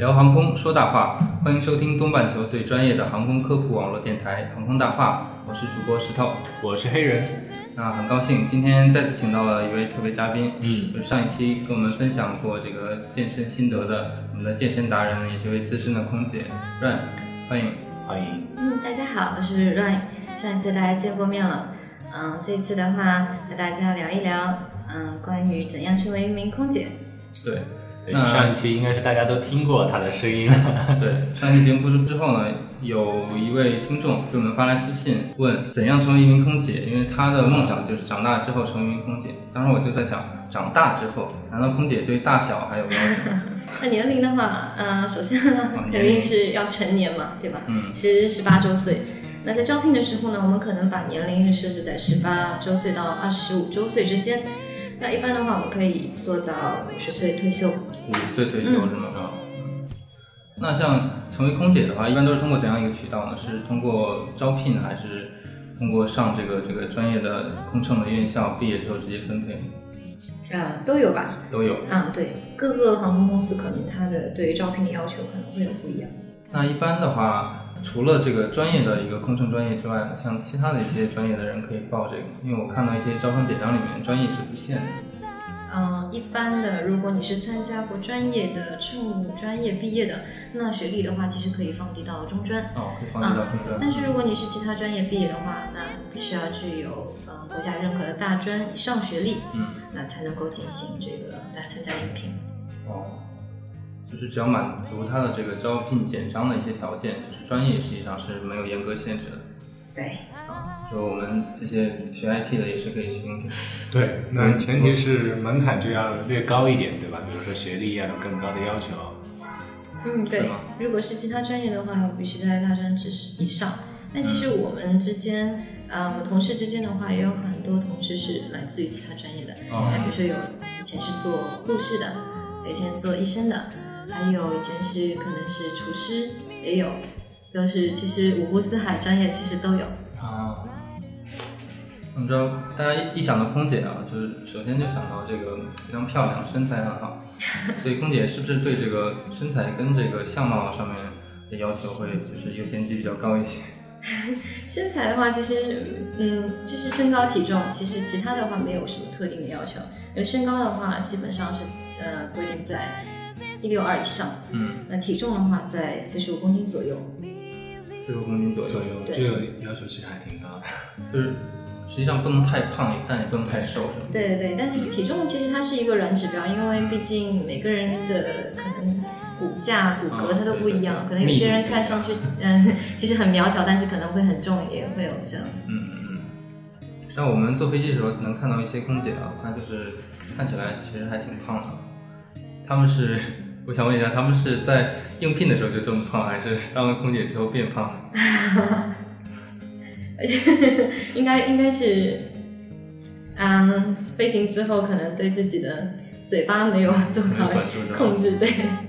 聊航空说大话，欢迎收听东半球最专业的航空科普网络电台《航空大话》，我是主播石头。我是黑人，那很高兴今天再次请到了一位特别嘉宾，嗯就是上一期跟我们分享过这个健身心得的我们的健身达人，也是一位资深的空姐 Run，欢迎。欢迎。嗯，大家好，我是 Ryan。上一次大家见过面了，嗯，这次的话和大家聊一聊，嗯，关于怎样成为一名空姐。对，对，那上一期应该是大家都听过他的声音了。对，上一期节目播出之后呢，有一位听众给我们发来私信，问怎样成为一名空姐，因为他的梦想就是长大之后成为一名空姐。当时我就在想，长大之后，难道空姐对大小还有要求？那年龄的话，嗯、首先，肯定是要成年嘛，对吧？嗯十十八周岁。那在招聘的时候呢，我们可能把年龄是设置在十八周岁到二十五周岁之间。那一般的话，我们可以做到五十岁退休。五十岁退休是吗？嗯。那像成为空姐的话，一般都是通过怎样一个渠道呢？是通过招聘，还是通过上这个这个专业的空乘的院校，毕业之后直接分配？呃，都有吧？都有。啊，对，各个航空公司可能它的对于招聘的要求可能会有不一样。那一般的话，除了这个专业的一个空乘专业之外呢，像其他的一些专业的人可以报这个，因为我看到一些招生简章里面专业是不限的。嗯，一般的，如果你是参加过专业的乘务专业毕业的，那学历的话，其实可以放低到中专。哦，可以放低到中专。但是如果你是其他专业毕业的话，那必须要具有呃国家认可的大专以上学历，嗯，那才能够进行这个来参加应聘。哦，就是只要满足他的这个招聘简章的一些条件，就是专业实际上是没有严格限制的。对，啊，就我们这些学 IT 的也是可以去应聘。对，那前提是门槛就要略高一点，对吧？比如说学历要有更高的要求。嗯，对。如果是其他专业的话，我必须在大专知识以上。但其实我们之间，呃，我同事之间的话，也有很多同事是来自于其他专业的。哦那比如说有以前是做护士的，有以前做医生的，还有以前是可能是厨师，也有，都是其实五湖四海专业其实都有。啊，我们知道大家一一想到空姐啊，就是首先就想到这个非常漂亮，身材很好，所以空姐是不是对这个身材跟这个相貌上面的要求会就是优先级比较高一些？身材的话，其实嗯，就是身高体重，其实其他的话没有什么特定的要求。因为身高的话，基本上是呃规定在一六二以上，嗯，那体重的话在四十五公斤左右。四十五公斤左右左右，这个要求其实还挺高的。就是实际上不能太胖，但也不能太瘦？对对对，但是体重其实它是一个软指标，因为毕竟每个人的可能骨架、骨骼啊它都不一样，对对对可能有些人看上去嗯 其实很苗条，但是可能会很重，也会有这样。嗯嗯嗯。像我们坐飞机的时候能看到一些空姐啊，她就是看起来其实还挺胖的。他们是，我想问一下，他们是在应聘的时候就这么胖，还是当了空姐之后变胖？而 且应该应该是，嗯，飞行之后可能对自己的嘴巴没有做到控制，对。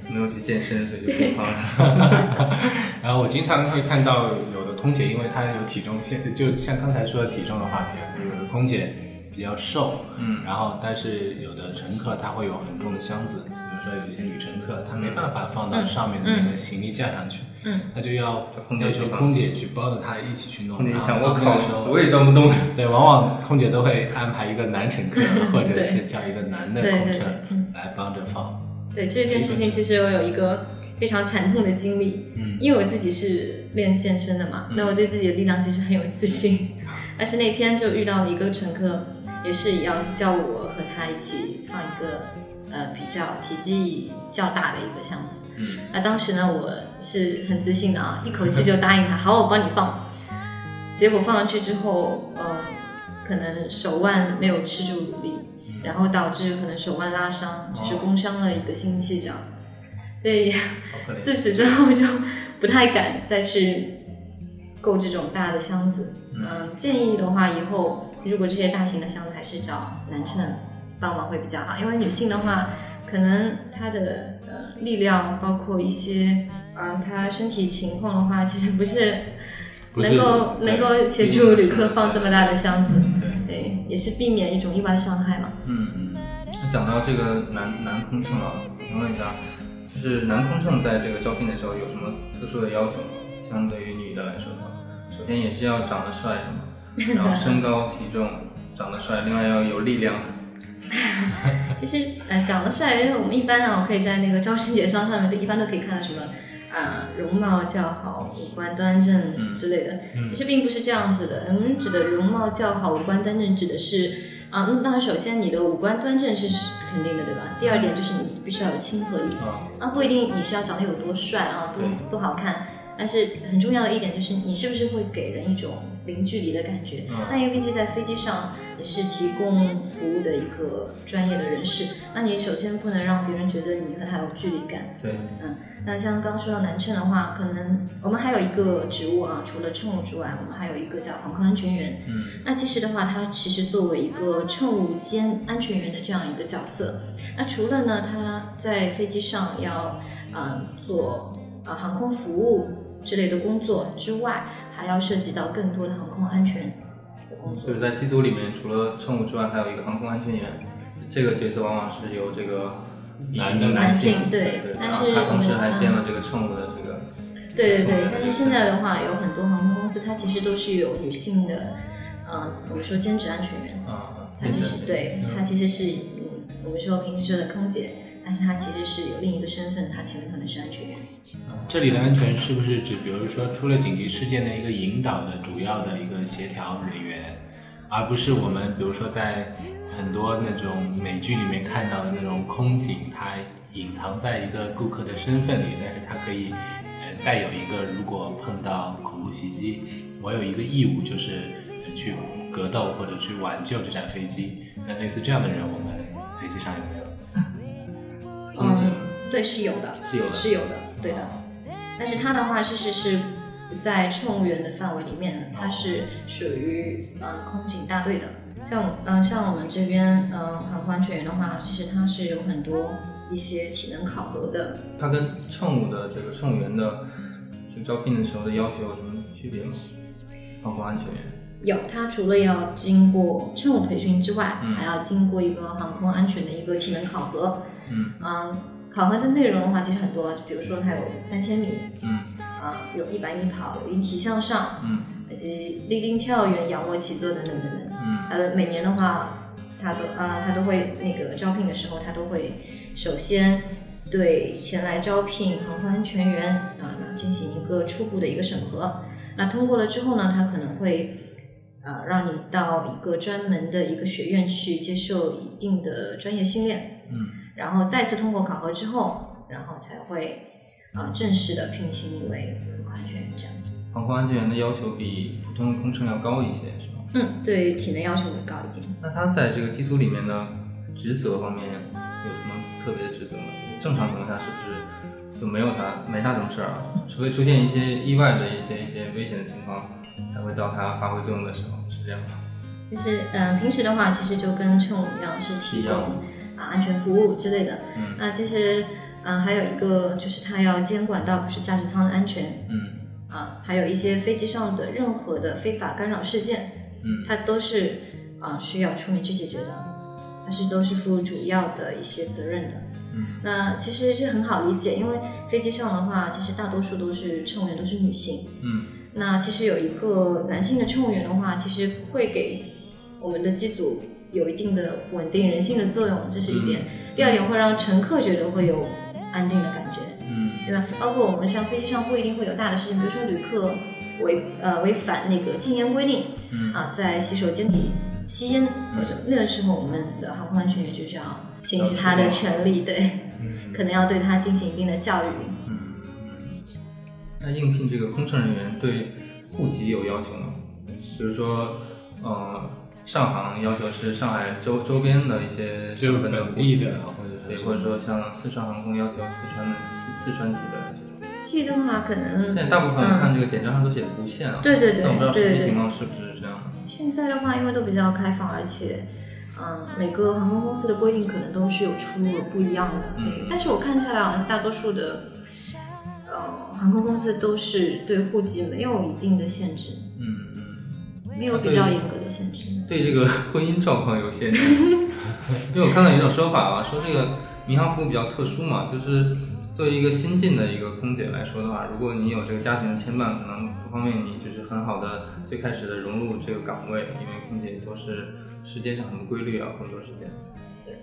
没有去健身，所以就变胖了。然后我经常会看到有的空姐，因为她有体重限，就像刚才说的体重的话题啊，就有的空姐比较瘦，嗯。然后但是有的乘客他会有很重的箱子，比如说有一些女乘客她没办法放到上面的那个行李架上去，嗯，她就要空姐要求去空姐去包着她一起去弄。空姐想，然后我靠我也端不动。对，往往空姐都会安排一个男乘客，或者是叫一个男的空乘嗯。来帮着放。对这件事情，其实我有一个非常惨痛的经历，嗯。因为我自己是练健身的嘛，那我对自己的力量其实很有自信，但是那天就遇到了一个乘客，也是一样叫我和他一起放一个呃比较体积较大的一个箱子，嗯，那当时呢我是很自信的啊，一口气就答应他，好，我帮你放，结果放上去之后，呃，可能手腕没有吃住力，然后导致可能手腕拉伤，就是工伤了一个星期这样。所以。自此之后就不太敢再去购这种大的箱子。嗯、建议的话，以后如果这些大型的箱子，还是找男生帮忙会比较好，因为女性的话，可能她的呃力量，包括一些嗯、呃她身体情况的话，其实不是能够对能够协助旅客放这么大的箱子，对，也是避免一种意外伤害嘛。嗯嗯。那讲到这个男男空乘啊，我想问一下，就是男空乘在这个招聘的时候有什么特殊的要求吗？相对于女的来说的话，首先也是要长得帅是吗？然后身高体重长得帅，另外要有力量。其实，呃，长得帅，因为我们一般啊，可以在那个招生简章上面，都一般都可以看到什么啊、容貌较好、五官端正之类的。其实并不是这样子的。我们指的容貌较好、五官端正，指的是啊，那首先你的五官端正是肯定的，对吧？第二点就是你必须要有亲和力啊，啊，不一定你是要长得有多帅啊，多对多好看。但是很重要的一点就是，你是不是会给人一种零距离的感觉？嗯那因为毕竟在飞机上你是提供服务的一个专业的人士，那你首先不能让别人觉得你和他有距离感。对，嗯，那像刚刚说到男乘的话，可能我们还有一个职务啊，除了乘务之外，我们还有一个叫航空安全员。嗯那其实的话，他其实作为一个乘务兼安全员的这样一个角色，那除了呢，他在飞机上要啊、做啊、航空服务之类的工作之外，还要涉及到更多的航空安全的工作就是。在机组里面，除了乘务之外，还有一个航空安全员，这个角色往往是由这个男的男性男性对对，但是他同时还兼了这个乘务的这个，对对对，但是现在的话，有很多航空公司它其实都是有女性的，嗯、我们说兼职安全员，啊，它其实对它其实是嗯，我们说平时说的空姐，但是他其实是有另一个身份，他其实可能是安全员。这里的安全是不是指，比如说出了紧急事件的一个引导的主要的一个协调人员，而不是我们比如说在很多那种美剧里面看到的那种空警，他隐藏在一个顾客的身份里，但是他可以呃带有一个，如果碰到恐怖袭击，我有一个义务就是去格斗或者去挽救这架飞机。那类似这样的人，我们飞机上有没有？嗯，对，是有的，是有的是有的，对的。但是它的话，其实是不在乘务员的范围里面，它是属于呃空警大队的。像嗯像我们这边嗯航空安全员的话，其实它是有很多一些体能考核的。它跟乘务的这个乘务员的就招聘的时候的要求有什么区别吗？航空安全员，有，它除了要经过乘务培训之外，嗯还要经过一个航空安全的一个体能考核。嗯啊、考核的内容的话，其实很多，比如说它有三千米，嗯啊、有一百米跑，有引体向上，嗯以及立定跳远、仰卧起坐等等等等。嗯呃，每年的话，他都啊、他都会那个招聘的时候，他都会首先对前来招聘航空安全员啊、进行一个初步的一个审核。那通过了之后呢，他可能会啊、让你到一个专门的一个学院去接受一定的专业训练，嗯然后再次通过考核之后，然后才会啊、正式的聘请你为航空安全员这样。航空安全员的要求比普通的空乘要高一些，是吗？嗯，对体能要求会高一点。那他在这个机组里面呢职责方面有什么特别的职责吗？正常情况下是不是就没有啥没啥什么事儿啊？除非出现一些意外的一些一些危险的情况，才会到它发挥作用的时候，是这样吗？其实，嗯、平时的话，其实就跟乘务一样，是提供啊安全服务之类的。嗯那其实，嗯、还有一个就是他要监管到不是驾驶舱的安全嗯啊，还有一些飞机上的任何的非法干扰事件，嗯它都是啊需要出面去解决的，它是都是负主要的一些责任的。嗯那其实是很好理解，因为飞机上的话，其实大多数都是乘务员都是女性。嗯那其实有一个男性的乘务员的话，其实会给我们的机组有一定的稳定人性的作用，这是一点。第二点会让乘客觉得会有安定的感觉，嗯对吧？包括我们像飞机上不一定会有大的事情，比如说旅客违呃违反那个禁烟规定嗯啊，在洗手间里吸烟或者那个时候，我们的航空安全员就是要行使他的权利，对，可能要对他进行一定的教育。那应聘这个空乘人员对户籍有要求吗？比如说，呃，上航要求是上海周周边的一些就省份的本地户籍的或者是对，或者说像四川航空要求四川的四四川籍的这种。这个的话可能现在大部分看这个简章上都写的无限啊，对对对但我不知道实际情况是不是这样的。现在的话，因为都比较开放，而且，嗯，每个航空公司的规定可能都是有出入不一样的，所以，但是我看下来，好像大多数的，呃，航空公司都是对户籍没有一定的限制，嗯嗯。没有比较严格的限制。对这个 婚姻状况有限制，因为我看到有一种说法啊，说这个民航服务比较特殊嘛，就是作为一个新进的一个空姐来说的话，如果你有这个家庭的牵绊，可能不方便你就是很好的最开始的融入这个岗位，因为空姐都是时间上很不规律啊，工作时间。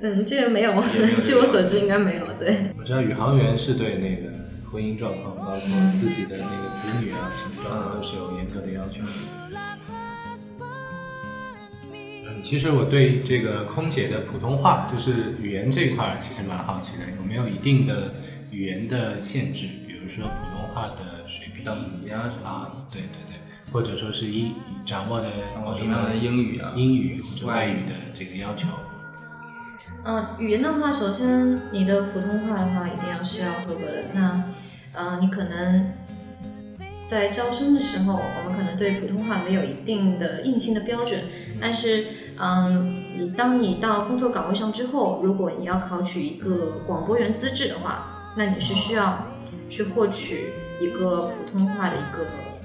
嗯，这个没有没有，据我所知应该没有。对，我知道宇航员是对那个婚姻状况，包括自己的那个子女啊什么状况都是有严格的要求的。嗯，其实我对这个空姐的普通话，就是语言这一块儿，其实蛮好奇的，有没有一定的语言的限制？比如说普通话的水平等级啊什么对对对，或者说是一掌握的掌握什么样的英语啊英语或者外语的这个要求。嗯，语言的话，首先你的普通话的话一定要是要合格的。那，呃，你可能在招生的时候，我们可能对普通话没有一定的硬性的标准，但是，嗯，你当你到工作岗位上之后，如果你要考取一个广播员资质的话，那你是需要去获取一个普通话的一个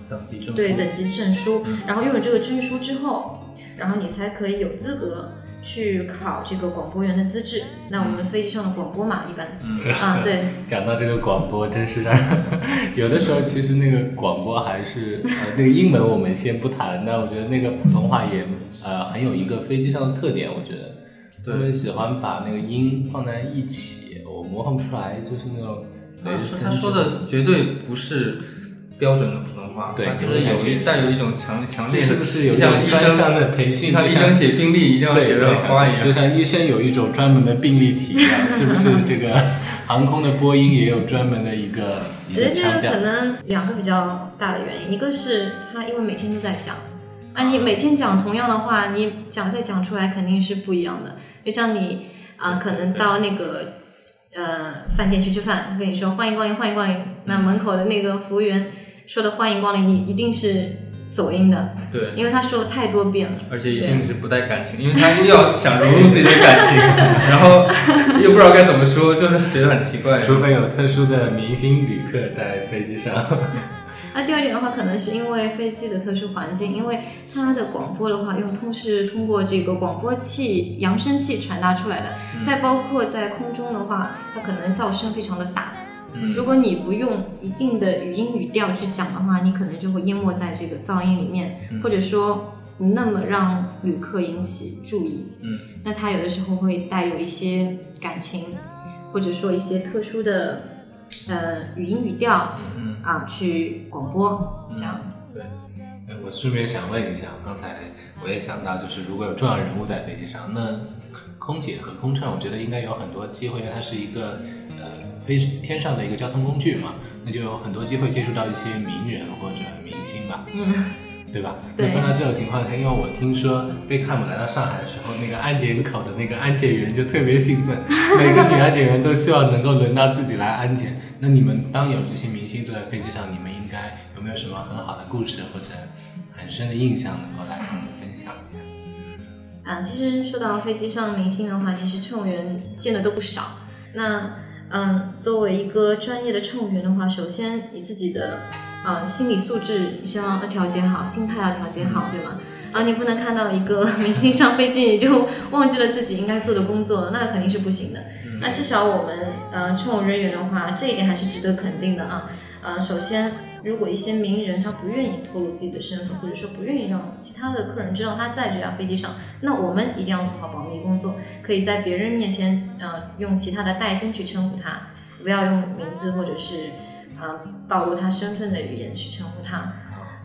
等级证书。对等级证书，然后拥有这个证书之后，然后你才可以有资格去考这个广播员的资质。那我们飞机上的广播嘛，一般，嗯。啊，对，讲到这个广播，真是让人 有的时候其实那个广播还是呃那个英文我们先不谈，但我觉得那个普通话也呃很有一个飞机上的特点，我觉得。他们喜欢把那个音放在一起，我模仿不出来，就是那种他说他说的绝对不是标准的普通话，对就是有一带有一种强强烈的，这是不是有就像医专项生的培训？像医生写病历一定要写的很花一样就。像医生有一种专门的病历体一样，是不是这个 航空的播音也有专门的一个一我觉得这个可？能两个比较大的原因，一个是他因为每天都在讲，啊，你每天讲同样的话，你讲再讲出来肯定是不一样的。就像你啊、可能到那个呃饭店去吃饭，跟你说欢迎光临，欢迎光临，那门口的那个服务员说的欢迎光临，你一定是走音的，对，因为他说了太多遍了。而且一定是不带感情，因为他又要想融入自己的感情，然后又不知道该怎么说，就是觉得很奇怪。除非有特殊的明星旅客在飞机上。那第二点的话，可能是因为飞机的特殊环境，因为它的广播的话，用通是通过这个广播器、扬声器传达出来的。再包括在空中的话，它可能噪声非常的大。嗯如果你不用一定的语音语调去讲的话，你可能就会淹没在这个噪音里面，或者说不那么让旅客引起注意。嗯，那它有的时候会带有一些感情，或者说一些特殊的呃语音语调。嗯，啊去广播这样。对我顺便想问一下，刚才我也想到，就是如果有重要人物在飞机上，那空姐和空乘，我觉得应该有很多机会，因为它是一个呃飞天上的一个交通工具嘛，那就有很多机会接触到一些名人或者明星吧，嗯，对吧？对那碰到这种情况下，因为我听说贝克汉姆来到上海的时候，那个安检口的那个安检员就特别兴奋，每个女安检员都希望能够轮到自己来安检。那你们当有这些明星坐在飞机上，你们应该有没有什么很好的故事或者很深的印象能够来跟我们分享一下？啊，其实说到飞机上的明星的话，其实乘务员见的都不少。那嗯，作为一个专业的乘务员的话，首先你自己的嗯心理素质，你希望要调节好，心态要调节好，对吗？啊，你不能看到一个 明星上飞机，你就 忘记了自己应该做的工作，那肯定是不行的。那至少我们呃乘务人员的话，这一点还是值得肯定的啊。呃，首先，如果一些名人他不愿意透露自己的身份，或者说不愿意让其他的客人知道他在这架飞机上，那我们一定要做好保密工作，可以在别人面前呃用其他的代称去称呼他，不要用名字或者是呃暴露他身份的语言去称呼他。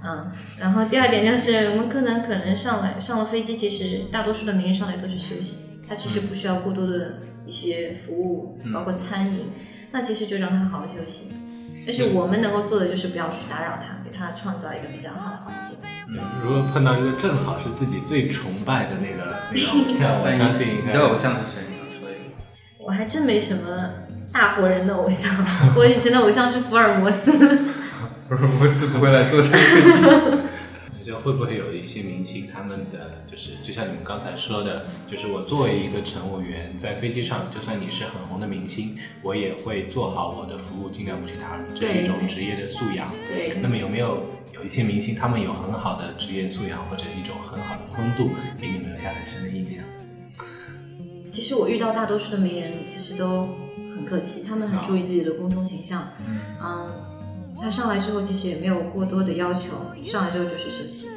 嗯，然后第二点就是，我们可能可能上来上了飞机，其实大多数的名人上来都是休息，他其实不需要过多的一些服务，包括餐饮，那其实就让他好好休息。但是我们能够做的就是不要去打扰他，给他创造一个比较好的环境。嗯，如果碰到一个正好是自己最崇拜的那个那个偶像，我相信应该你的偶像是谁？你能说一个。我还真没什么大活人的偶像，我以前的偶像是福尔摩斯。福尔摩斯不会来做这个飞机。就会不会有一些明星，他们的就是就像你们刚才说的，就是我作为一个乘务员，在飞机上，就算你是很红的明星，我也会做好我的服务，尽量不去打扰，这是一种职业的素养。对，那么有没有有一些明星，他们有很好的职业素养或者一种很好的风度，给你们留下很深的印象？其实我遇到大多数的名人，其实都很客气，他们很注意自己的公众形象。嗯，他上来之后其实也没有过多的要求，上来之后就是休息。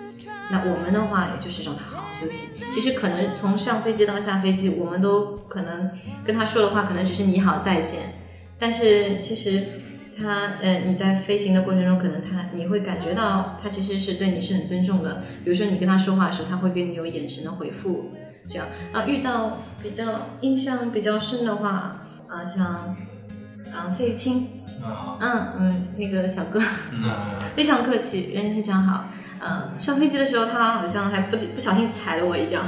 那我们的话，也就是让他好好休息。其实可能从上飞机到下飞机，我们都可能跟他说的话，可能只是你好再见。但是其实他，呃，你在飞行的过程中，可能他你会感觉到他其实是对你是很尊重的。比如说你跟他说话的时候，他会给你有眼神的回复，这样啊。遇到比较印象比较深的话，啊，像啊费玉清，嗯。嗯，那个小哥。嗯，非常客气，人非常好。嗯，上飞机的时候他好像还不不小心踩了我一脚，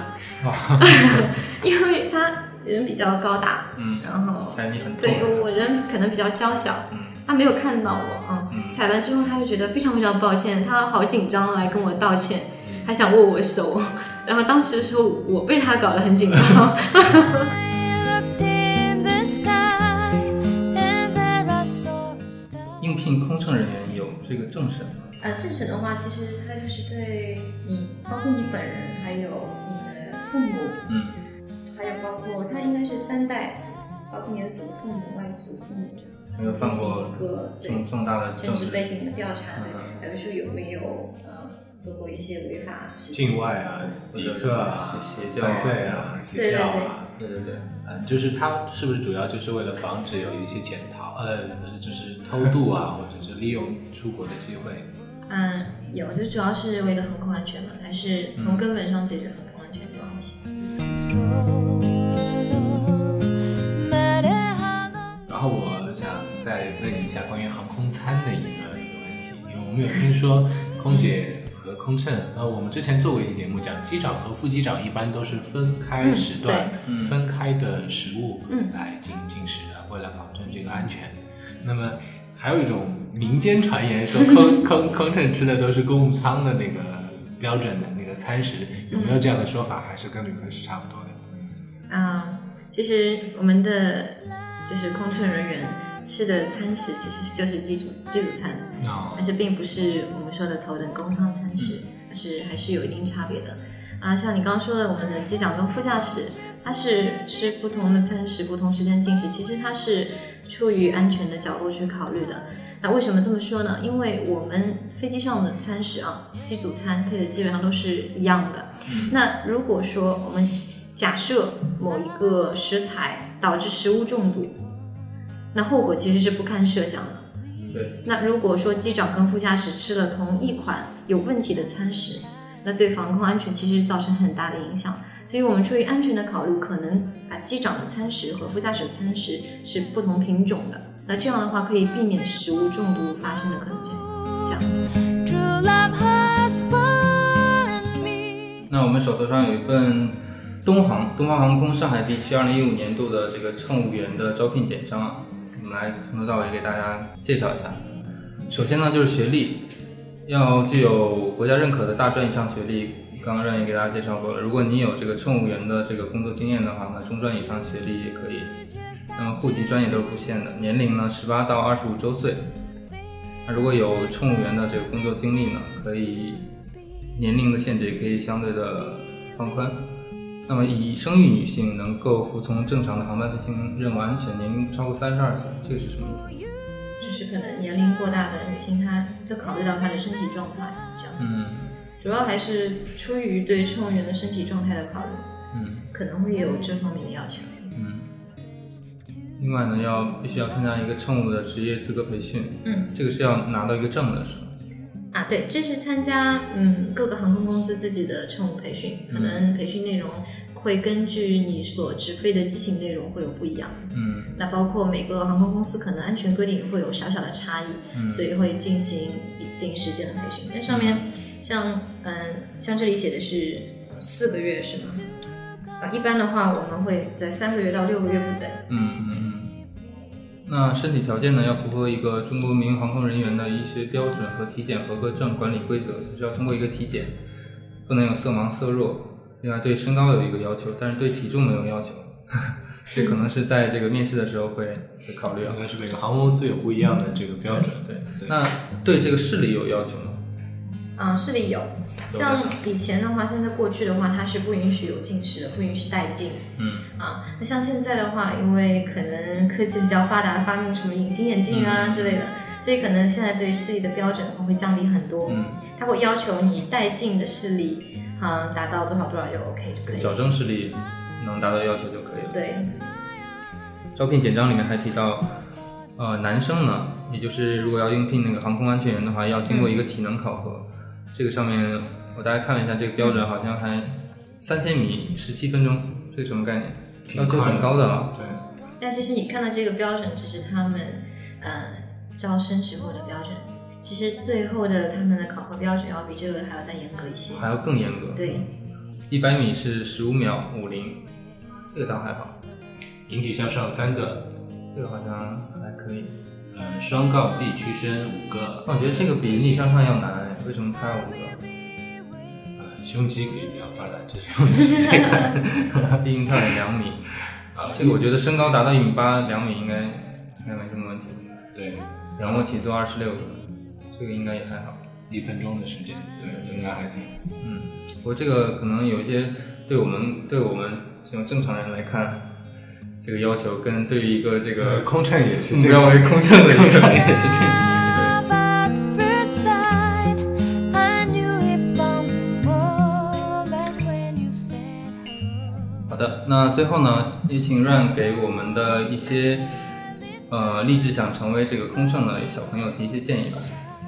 因为他人比较高大，嗯，然后踩你很。对我人可能比较娇小，嗯。他没有看到我，嗯，嗯。踩完之后他就觉得非常非常抱歉，他好紧张来跟我道歉，还想握我手，然后当时的时候我被他搞得很紧张，聘空乘人员有这个政审吗？呃，政审的话，其实他就是对你，包括你本人，还有你的父母，嗯，还有包括他应该是三代，包括你的祖父母、外祖父母，没有进行犯过一个对这么这么大的政政治治背景的调查，嗯对，还有说有没有呃做过一些违法事情。境外啊，敌特啊，邪邪教罪啊，邪教啊，对对对，嗯，就是他是不是主要就是为了防止有一些潜逃，呃，就是偷渡啊，或者是利用出国的机会？嗯，有，就主要是为了航空安全嘛，还是从根本上解决航空安全的问题。然后我想再问一下关于航空餐的一个一个问题，因为我们有听说空姐和空乘，呃，我们之前做过一期节目讲，机长和副机长一般都是分开时段、嗯分开的食物嗯来进进食的，为了保证这个安全。那么还有一种民间传言说 空空空乘吃的都是公务舱的那个标准的那个餐食，有没有这样的说法？还是跟旅客是差不多的？啊，其实我们的就是空乘人员吃的餐食其实就是机组机组餐，哦但是并不是我们说的头等公舱餐食，但是还是有一定差别的。啊，像你刚刚说的，我们的机长跟副驾驶，他是吃不同的餐食，不同时间进食，其实他是出于安全的角度去考虑的。那为什么这么说呢？因为我们飞机上的餐食啊，机组餐配的基本上都是一样的。那如果说我们假设某一个食材导致食物中毒，那后果其实是不堪设想的。对，那如果说机长跟副驾驶吃了同一款有问题的餐食，那对防空安全其实造成很大的影响。所以我们出于安全的考虑，可能把机长的餐食和副驾驶的餐食是不同品种的。那这样的话，可以避免食物中毒发生的可能性。这样子。那我们手头上有一份东航东方航空上海地区二零一五年度的这个乘务员的招聘简章啊，来从头到尾给大家介绍一下。首先呢，就是学历，要具有国家认可的大专以上学历。刚刚让也给大家介绍过了，如果你有这个乘务员的这个工作经验的话，那中专以上学历也可以。那么户籍专业都是不限的，年龄呢十八到二十五周岁。那如果有乘务员的这个工作经历呢，可以年龄的限制也可以相对的放宽。那么已生育女性能够服从正常的航班飞行任务安全，年龄超过三十二岁，这个是什么意思？就是可能年龄过大的女性，她就考虑到她的身体状态，这样。嗯主要还是出于对乘务员的身体状态的考虑，嗯可能会有这方面的要求。嗯。另外呢，要必须要参加一个乘务的职业资格培训，嗯，这个是要拿到一个证的，是吗？啊，对，这是参加嗯各个航空公司自己的乘务培训，可能培训内容会根据你所执飞的机型内容会有不一样。嗯那包括每个航空公司可能安全规定也会有小小的差异，嗯所以会进行一定时间的培训。那上面像嗯像这里写的是四个月是吗？啊，一般的话我们会在三个月到六个月不等。嗯嗯嗯。那身体条件呢，要符合一个中国民用航空人员的医学标准和体检合格证管理规则，就是要通过一个体检，不能有色盲、色弱。另外对身高有一个要求，但是对体重没有要求，这可能是在这个面试的时候会会考虑啊应。该是每个航空公司有不一样的这个标准。对对那对这个视力有要求吗？啊，视力有，像以前的话，现在过去的话，它是不允许有近视的，不允许戴镜嗯啊。那像现在的话，因为可能科技比较发达，发明什么隐形眼镜啊之类的，所以可能现在对视力的标准会降低很多。嗯，它会要求你戴镜的视力，啊，达到多少多少就 OK 就可以矫。正视力能达到要求就可以了。对，招聘简章里面还提到，呃，男生呢，也就是如果要应聘那个航空安全员的话，要经过一个体能考核。这个上面我大概看了一下，这个标准好像还三千米十七分钟，这是什么概念？要求挺高的啊。对，那其实你看到这个标准，只是他们呃招生时候的标准，其实最后的他们的考核标准要比这个还要再严格一些。还要更严格。对，一百米是十五秒五零，这个倒还好，引体向上三个，这个好像还可以。呃，双杠臂屈伸五个，我觉得这个比逆向上要难，哎为什么它要五个？呃，胸肌可以比较发达，这是用的是这个。低应跳也两米，啊，这个我觉得身高达到一米八，两米应该应该没什么问题。对，仰卧起坐二十六个，这个应该也还好。一分钟的时间，对，应该还行。嗯，不过这个可能有一些对我们对我们这种正常人来看，这个要求跟对于一个这个空乘也是目标为空乘的一个空乘也是这样。那最后呢，也请 Run 给我们的一些呃立志想成为这个空乘的小朋友提一些建议吧。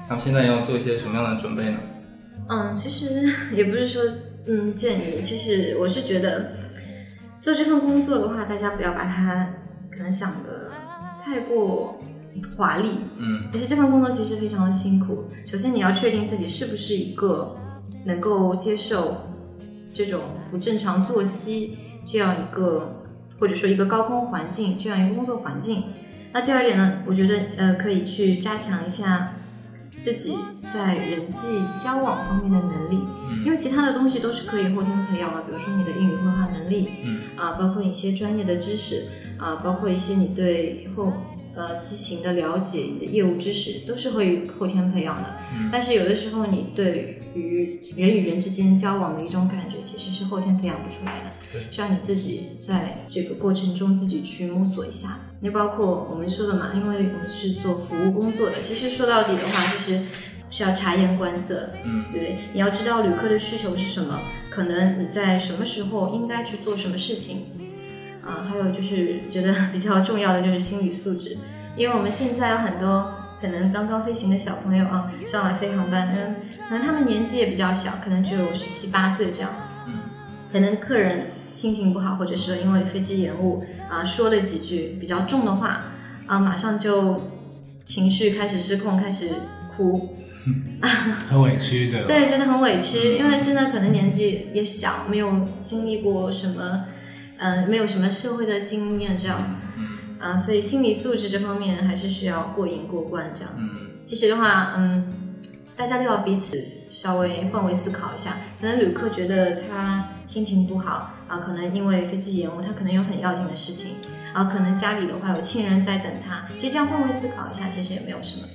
他们现在要做一些什么样的准备呢？嗯，其实也不是说嗯建议，其实我是觉得做这份工作的话，大家不要把它可能想的太过华丽，嗯而且这份工作其实非常的辛苦。首先你要确定自己是不是一个能够接受这种不正常作息这样一个，或者说一个高空环境这样一个工作环境。那第二点呢，我觉得呃可以去加强一下自己在人际交往方面的能力，因为其他的东西都是可以后天培养的，比如说你的英语绘画能力，嗯。啊，包括一些专业的知识，啊，包括一些你对后呃机型的了解，你的业务知识都是会后天培养的。嗯但是有的时候你对于人与人之间交往的一种感觉，其实是后天培养不出来的，对需要你自己在这个过程中自己去摸索一下。那包括我们说的嘛，因为我们是做服务工作的，其实说到底的话，就是是要察言观色，嗯对不对？你要知道旅客的需求是什么，可能你在什么时候应该去做什么事情，啊，还有就是觉得比较重要的就是心理素质，因为我们现在有很多可能刚刚飞行的小朋友啊，上来飞航班，嗯，可能他们年纪也比较小，可能只有十七八岁这样，嗯。可能客人心情不好，或者是因为飞机延误啊，说了几句比较重的话啊，马上就情绪开始失控，开始哭，很委屈，对吧？对，真的很委屈，因为真的可能年纪也小，没有经历过什么，嗯、没有什么社会的经验这样，嗯啊，所以心理素质这方面还是需要过瘾过关这样。嗯其实的话，嗯，大家都要彼此稍微换位思考一下。可能旅客觉得他心情不好啊，可能因为飞机延误，他可能有很要紧的事情啊，可能家里的话有亲人在等他。其实这样换位思考一下，其实也没有什么。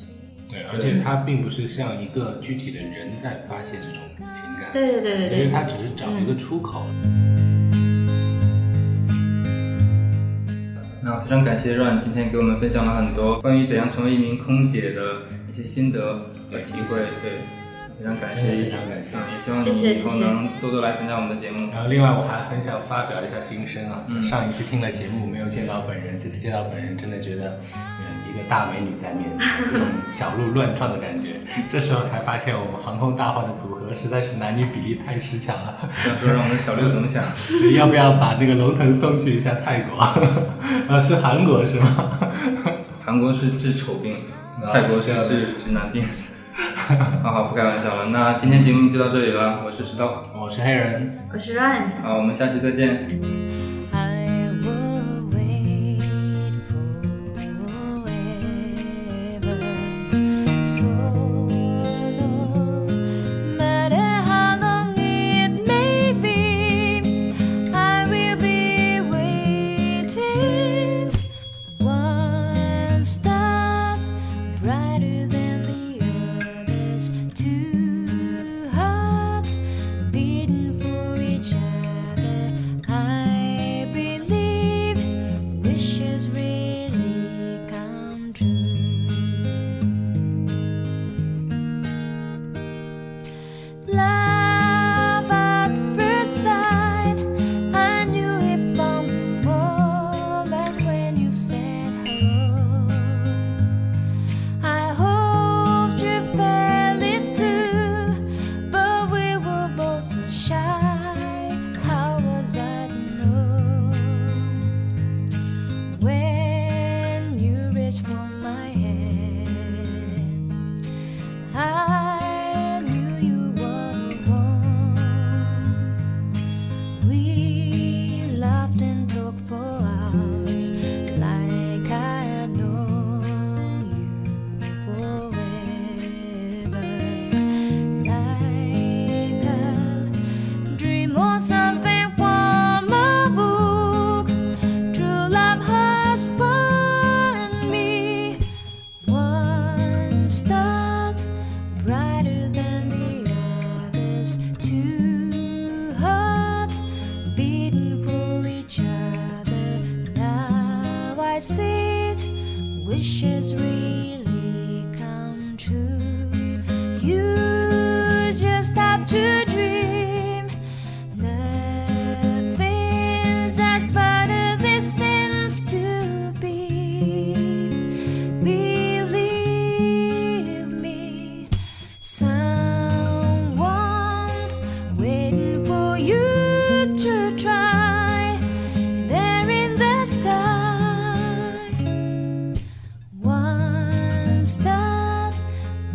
对，而且他并不是像一个具体的人在发泄这种情感，对对对对其实他。只是找一个出口。非常感谢 Run 今天给我们分享了很多关于怎样成为一名空姐的一些心得和体会，对，非常感谢，非常感谢嗯，也希望谢谢你以后谢谢能多多来参加我们的节目。然后，另外我还很想发表一下心声啊，就嗯上一期听了节目没有见到本人，这次见到本人，真的觉得，嗯，一个大美女在面前，这种小鹿乱撞的感觉。这时候才发现，我们航空大话的组合实在是男女比例太失强了。想说让我们小六怎么想？要不要把那个龙腾送去一下泰国？啊，是韩国是吗？韩国是治丑病，啊泰国是治直男病。好 好，不开玩笑了。那今天节目就到这里了，我是石头，我是黑人，我是 Ryan。好，我们下期再见。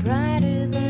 brighter than